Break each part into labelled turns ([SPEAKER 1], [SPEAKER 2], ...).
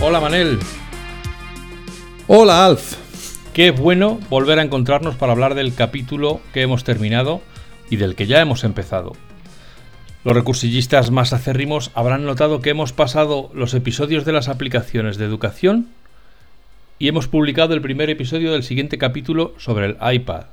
[SPEAKER 1] Hola Manel.
[SPEAKER 2] Hola Alf.
[SPEAKER 1] Qué bueno volver a encontrarnos para hablar del capítulo que hemos terminado y del que ya hemos empezado. Los recursillistas más acérrimos habrán notado que hemos pasado los episodios de las aplicaciones de educación y hemos publicado el primer episodio del siguiente capítulo sobre el iPad.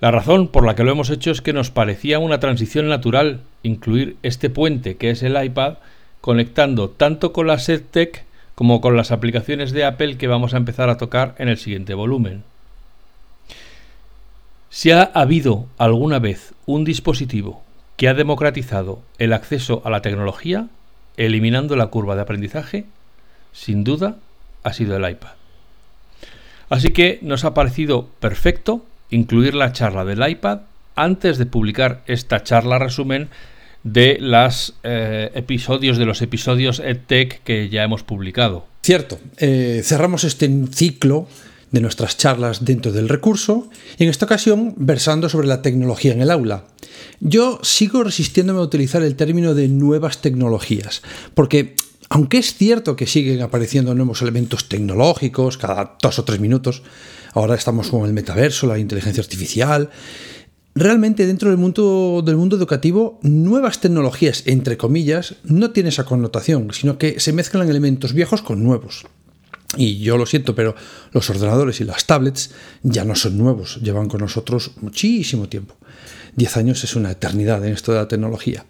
[SPEAKER 1] La razón por la que lo hemos hecho es que nos parecía una transición natural incluir este puente que es el iPad conectando tanto con la SEDTech como con las aplicaciones de Apple que vamos a empezar a tocar en el siguiente volumen. Si ha habido alguna vez un dispositivo que ha democratizado el acceso a la tecnología, eliminando la curva de aprendizaje, sin duda ha sido el iPad. Así que nos ha parecido perfecto incluir la charla del iPad antes de publicar esta charla resumen de los eh, episodios de los episodios EdTech que ya hemos publicado.
[SPEAKER 2] Cierto, eh, cerramos este ciclo de nuestras charlas dentro del recurso y en esta ocasión versando sobre la tecnología en el aula. Yo sigo resistiéndome a utilizar el término de nuevas tecnologías, porque aunque es cierto que siguen apareciendo nuevos elementos tecnológicos cada dos o tres minutos, ahora estamos con el metaverso, la inteligencia artificial, realmente dentro del mundo, del mundo educativo, nuevas tecnologías, entre comillas, no tiene esa connotación, sino que se mezclan elementos viejos con nuevos. Y yo lo siento, pero los ordenadores y las tablets ya no son nuevos, llevan con nosotros muchísimo tiempo. Diez años es una eternidad en esto de la tecnología.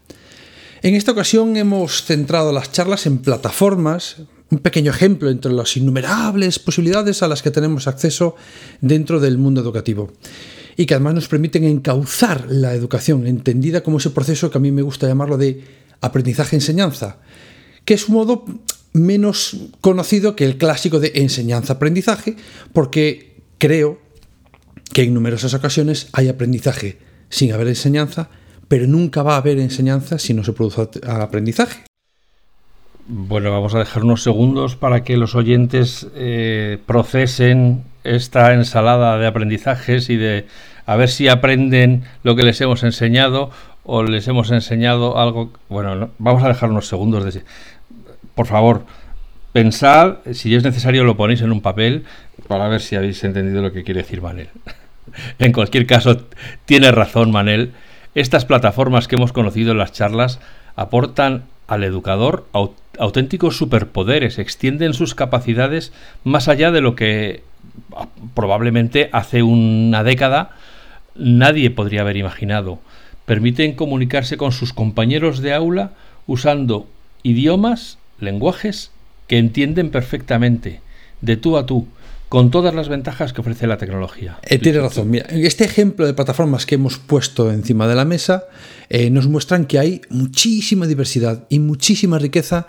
[SPEAKER 2] En esta ocasión hemos centrado las charlas en plataformas, un pequeño ejemplo entre las innumerables posibilidades a las que tenemos acceso dentro del mundo educativo y que además nos permiten encauzar la educación, entendida como ese proceso que a mí me gusta llamarlo de aprendizaje-enseñanza, que es un modo menos conocido que el clásico de enseñanza-aprendizaje, porque creo que en numerosas ocasiones hay aprendizaje sin haber enseñanza, pero nunca va a haber enseñanza si no se produce aprendizaje.
[SPEAKER 1] Bueno, vamos a dejar unos segundos para que los oyentes eh, procesen esta ensalada de aprendizajes y de a ver si aprenden lo que les hemos enseñado o les hemos enseñado algo. Bueno, vamos a dejar unos segundos por favor, pensad, si es necesario lo ponéis en un papel para ver si habéis entendido lo que quiere decir Manel. en cualquier caso, tiene razón Manel. Estas plataformas que hemos conocido en las charlas aportan al educador auténticos superpoderes, extienden sus capacidades más allá de lo que ah, probablemente hace una década nadie podría haber imaginado. Permiten comunicarse con sus compañeros de aula usando idiomas lenguajes que entienden perfectamente, de tú a tú, con todas las ventajas que ofrece la tecnología.
[SPEAKER 2] Eh, tiene razón. Mira, este ejemplo de plataformas que hemos puesto encima de la mesa eh, nos muestran que hay muchísima diversidad y muchísima riqueza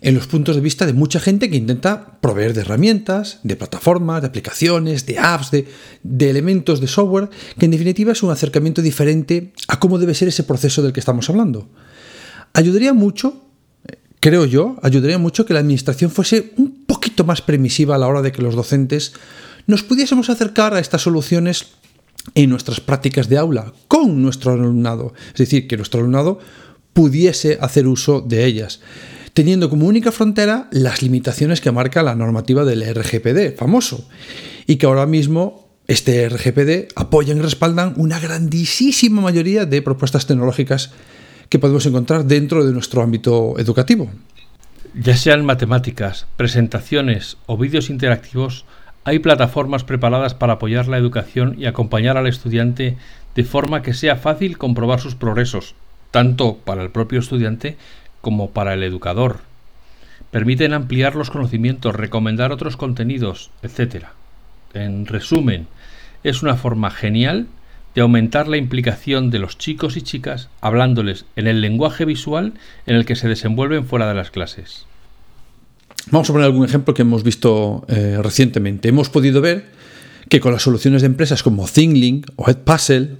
[SPEAKER 2] en los puntos de vista de mucha gente que intenta proveer de herramientas, de plataformas, de aplicaciones, de apps, de, de elementos de software, que en definitiva es un acercamiento diferente a cómo debe ser ese proceso del que estamos hablando. Ayudaría mucho creo yo, ayudaría mucho que la administración fuese un más permisiva a la hora de que los docentes nos pudiésemos acercar a estas soluciones en nuestras prácticas de aula con nuestro alumnado. Es decir, que nuestro alumnado pudiese hacer uso de ellas, teniendo como única frontera las limitaciones que marca la normativa del RGPD, famoso, y que ahora mismo este RGPD apoya y respaldan una grandísima mayoría de propuestas tecnológicas que podemos encontrar dentro de nuestro ámbito educativo.
[SPEAKER 1] Ya sean matemáticas, presentaciones o vídeos interactivos, hay plataformas preparadas para apoyar la educación y acompañar al estudiante de forma que sea fácil comprobar sus progresos, tanto para el propio estudiante como para el educador. permiten ampliar los conocimientos, recomendar otros contenidos, etc. En resumen, es una forma genial de aumentar la implicación de los chicos y chicas hablándoles en el lenguaje visual en el que se desenvuelven fuera de las clases.
[SPEAKER 2] Vamos a poner algún ejemplo que hemos visto eh, recientemente. Hemos podido ver que con las soluciones de empresas como ThingLink o Edpuzzle,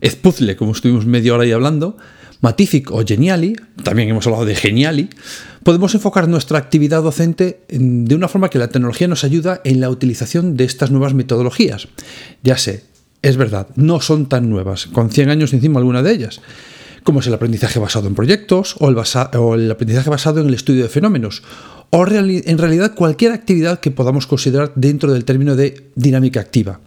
[SPEAKER 2] Edpuzzle, como estuvimos media hora ahí hablando, Matific o Geniali, también hemos hablado de Geniali, podemos enfocar nuestra actividad docente de una forma que la tecnología nos ayuda en la utilización de estas nuevas metodologías. Ya sé, es verdad, no son tan nuevas, con 100 años encima alguna de ellas, como es el aprendizaje basado en proyectos o el, aprendizaje basado en el estudio de fenómenos, o en realidad cualquier actividad que podamos considerar dentro del término de dinámica activa,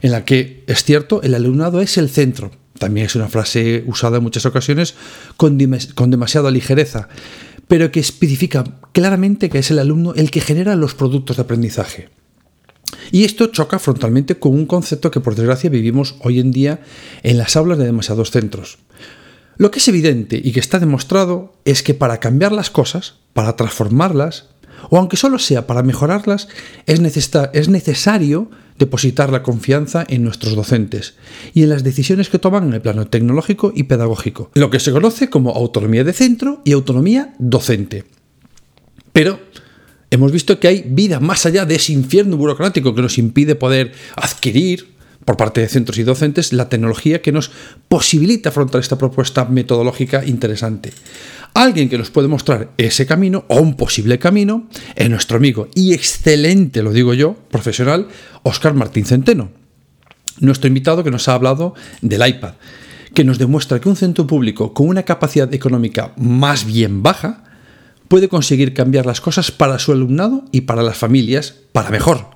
[SPEAKER 2] en la que, es cierto, el alumnado es el centro. También es una frase usada en muchas ocasiones con, con demasiada ligereza, pero que especifica claramente que es el alumno el que genera los productos de aprendizaje. Y esto choca frontalmente con un concepto que por desgracia vivimos hoy en día en las aulas de demasiados centros. Lo que es evidente y que está demostrado es que para cambiar las cosas, para transformarlas, o aunque solo sea para mejorarlas, es, es necesario depositar la confianza en nuestros docentes y en las decisiones que toman en el plano tecnológico y pedagógico, lo que se conoce como autonomía de centro y autonomía docente. Pero hemos visto que hay vida más allá de ese infierno burocrático que nos impide poder adquirir por parte de centros y docentes la tecnología que nos posibilita afrontar esta propuesta metodológica interesante. Alguien que nos puede mostrar ese camino o un posible camino es nuestro amigo y excelente, lo digo yo, profesional, Oscar Martín Centeno. Nuestro invitado que nos ha hablado del iPad, que nos demuestra que un centro público con una capacidad económica más bien baja puede conseguir cambiar las cosas para su alumnado y para las familias para mejor.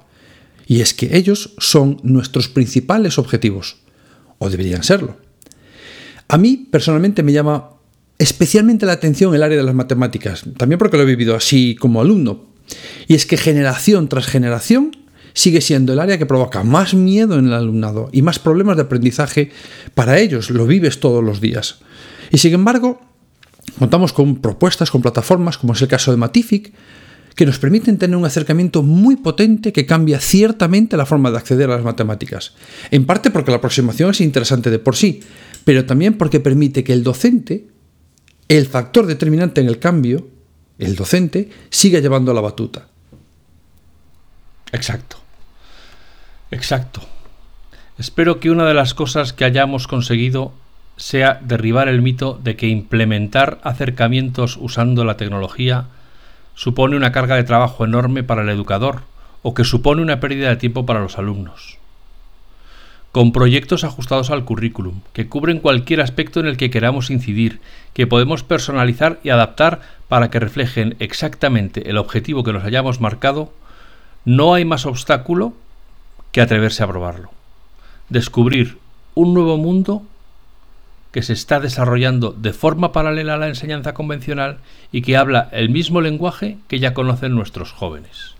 [SPEAKER 2] Y es que ellos son nuestros principales objetivos, o deberían serlo. A mí personalmente me llama especialmente la atención el área de las matemáticas, también porque lo he vivido así como alumno. Y es que generación tras generación sigue siendo el área que provoca más miedo en el alumnado y más problemas de aprendizaje para ellos, lo vives todos los días. Y sin embargo, contamos con propuestas, con plataformas, como es el caso de Matific, que nos permiten tener un acercamiento muy potente que cambia ciertamente la forma de acceder a las matemáticas. En parte porque la aproximación es interesante de por sí, pero también porque permite que el docente el factor determinante en el cambio, el docente, siga llevando la batuta.
[SPEAKER 1] Exacto. Exacto. Espero que una de las cosas que hayamos conseguido sea derribar el mito de que implementar acercamientos usando la tecnología supone una carga de trabajo enorme para el educador o que supone una pérdida de tiempo para los alumnos con proyectos ajustados al currículum, que cubren cualquier aspecto en el que queramos incidir, que podemos personalizar y adaptar para que reflejen exactamente el objetivo que nos hayamos marcado, no hay más obstáculo que atreverse a probarlo. Descubrir un nuevo mundo que se está desarrollando de forma paralela a la enseñanza convencional y que habla el mismo lenguaje que ya conocen nuestros jóvenes.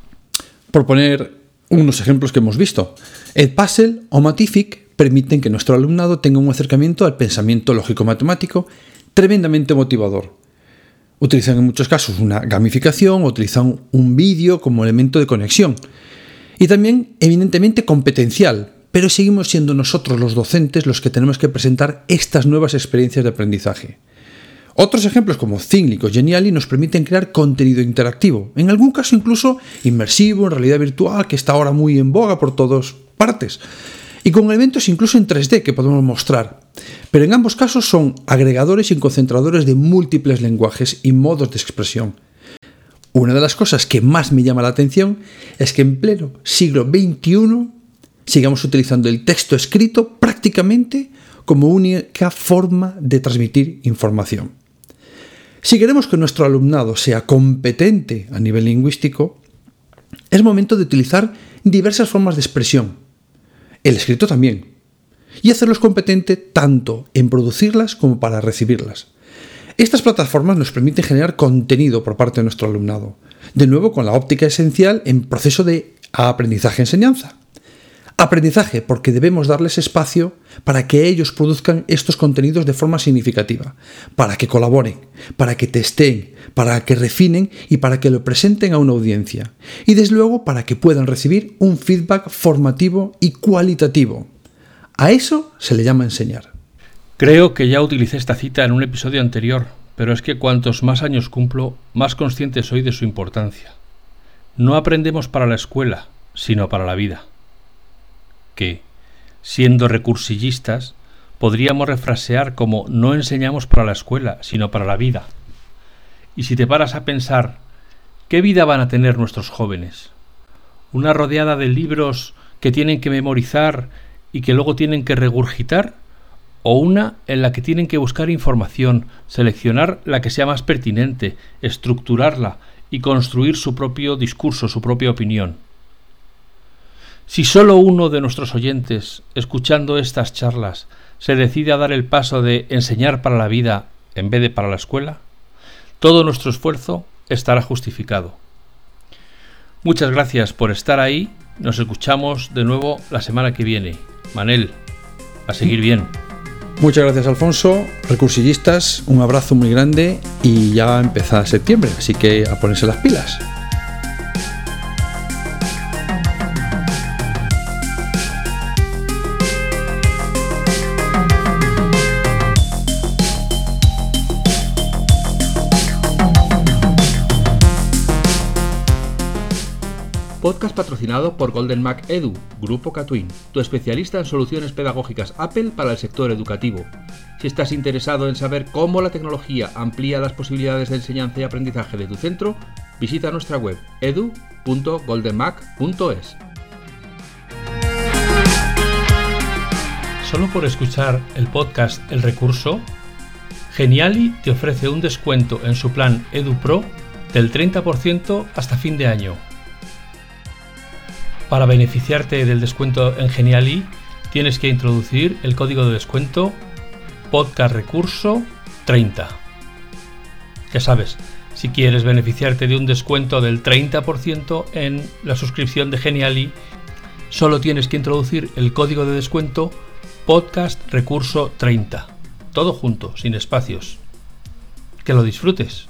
[SPEAKER 2] Por poner unos ejemplos que hemos visto. El Puzzle o Matific permiten que nuestro alumnado tenga un acercamiento al pensamiento lógico-matemático tremendamente motivador. Utilizan en muchos casos una gamificación, utilizan un vídeo como elemento de conexión. Y también, evidentemente, competencial, pero seguimos siendo nosotros los docentes los que tenemos que presentar estas nuevas experiencias de aprendizaje. Otros ejemplos como Thinglic o Geniali nos permiten crear contenido interactivo, en algún caso incluso inmersivo, en realidad virtual, que está ahora muy en boga por todas partes, y con elementos incluso en 3D que podemos mostrar. Pero en ambos casos son agregadores y concentradores de múltiples lenguajes y modos de expresión. Una de las cosas que más me llama la atención es que en pleno siglo XXI sigamos utilizando el texto escrito prácticamente como única forma de transmitir información. Si queremos que nuestro alumnado sea competente a nivel lingüístico, es momento de utilizar diversas formas de expresión, el escrito también, y hacerlos competente tanto en producirlas como para recibirlas. Estas plataformas nos permiten generar contenido por parte de nuestro alumnado, de nuevo con la óptica esencial en proceso de aprendizaje-enseñanza. Aprendizaje, porque debemos darles espacio para que ellos produzcan estos contenidos de forma significativa, para que colaboren, para que testeen, para que refinen y para que lo presenten a una audiencia. Y desde luego para que puedan recibir un feedback formativo y cualitativo. A eso se le llama enseñar.
[SPEAKER 1] Creo que ya utilicé esta cita en un episodio anterior, pero es que cuantos más años cumplo, más consciente soy de su importancia. No aprendemos para la escuela, sino para la vida. Que, siendo recursillistas, podríamos refrasear como no enseñamos para la escuela, sino para la vida. Y si te paras a pensar, ¿qué vida van a tener nuestros jóvenes? ¿Una rodeada de libros que tienen que memorizar y que luego tienen que regurgitar? ¿O una en la que tienen que buscar información, seleccionar la que sea más pertinente, estructurarla y construir su propio discurso, su propia opinión. Si solo uno de nuestros oyentes, escuchando estas charlas, se decide a dar el paso de enseñar para la vida en vez de para la escuela, todo nuestro esfuerzo estará justificado. Muchas gracias por estar ahí. Nos escuchamos de nuevo la semana que viene. Manel, a seguir bien.
[SPEAKER 2] Muchas gracias Alfonso, recursillistas, un abrazo muy grande y ya empieza septiembre, así que a ponerse las pilas.
[SPEAKER 1] Podcast patrocinado por Golden Mac Edu, Grupo Catwin, tu especialista en soluciones pedagógicas Apple para el sector educativo. Si estás interesado en saber cómo la tecnología amplía las posibilidades de enseñanza y aprendizaje de tu centro, visita nuestra web edu.goldenmac.es. Solo por escuchar el podcast El Recurso, Geniali te ofrece un descuento en su plan Edu Pro del 30% hasta fin de año. Para beneficiarte del descuento en Geniali, tienes que introducir el código de descuento podcast recurso 30. Ya sabes, si quieres beneficiarte de un descuento del 30% en la suscripción de Geniali, solo tienes que introducir el código de descuento podcast recurso 30. Todo junto, sin espacios. Que lo disfrutes.